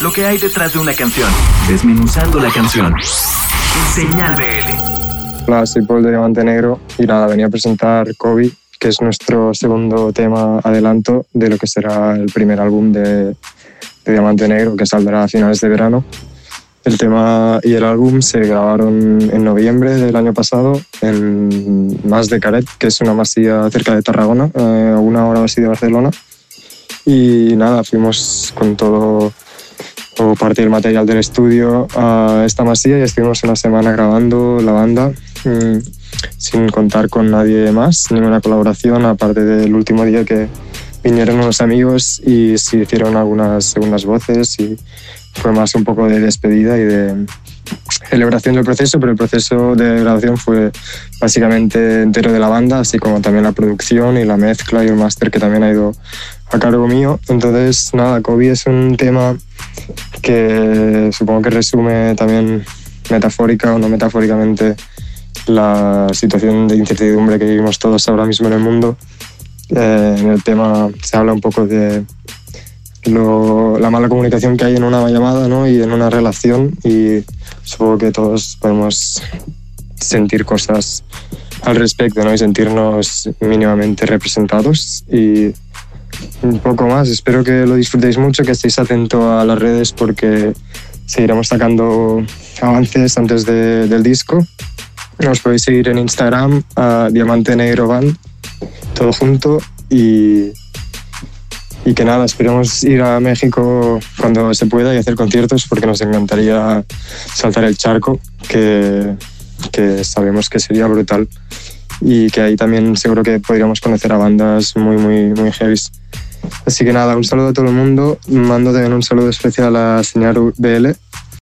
lo que hay detrás de una canción, desmenuzando la canción. Señal BL. Hola, soy Paul de Diamante Negro y nada, venía a presentar Kobe, que es nuestro segundo tema adelanto de lo que será el primer álbum de, de Diamante Negro, que saldrá a finales de verano. El tema y el álbum se grabaron en noviembre del año pasado en Más de Caret, que es una masía cerca de Tarragona, eh, a una hora así de Barcelona. Y nada, fuimos con todo parte del material del estudio a esta masía y estuvimos una semana grabando la banda mm, sin contar con nadie más, ninguna colaboración, aparte del último día que vinieron unos amigos y se hicieron algunas segundas voces y fue más un poco de despedida y de celebración del proceso, pero el proceso de grabación fue básicamente entero de la banda, así como también la producción y la mezcla y el máster que también ha ido a cargo mío. Entonces, nada, Kobe es un tema que supongo que resume también metafórica o no metafóricamente la situación de incertidumbre que vivimos todos ahora mismo en el mundo. Eh, en el tema se habla un poco de la mala comunicación que hay en una llamada ¿no? y en una relación y supongo que todos podemos sentir cosas al respecto ¿no? y sentirnos mínimamente representados y un poco más. Espero que lo disfrutéis mucho, que estéis atentos a las redes porque seguiremos sacando avances antes del disco. Nos podéis seguir en Instagram a Diamante Negro Band, todo junto y y que nada, esperemos ir a México cuando se pueda y hacer conciertos porque nos encantaría saltar el charco, que, que sabemos que sería brutal y que ahí también seguro que podríamos conocer a bandas muy, muy, muy heavy. Así que nada, un saludo a todo el mundo. Mando también un saludo especial a Señor BL,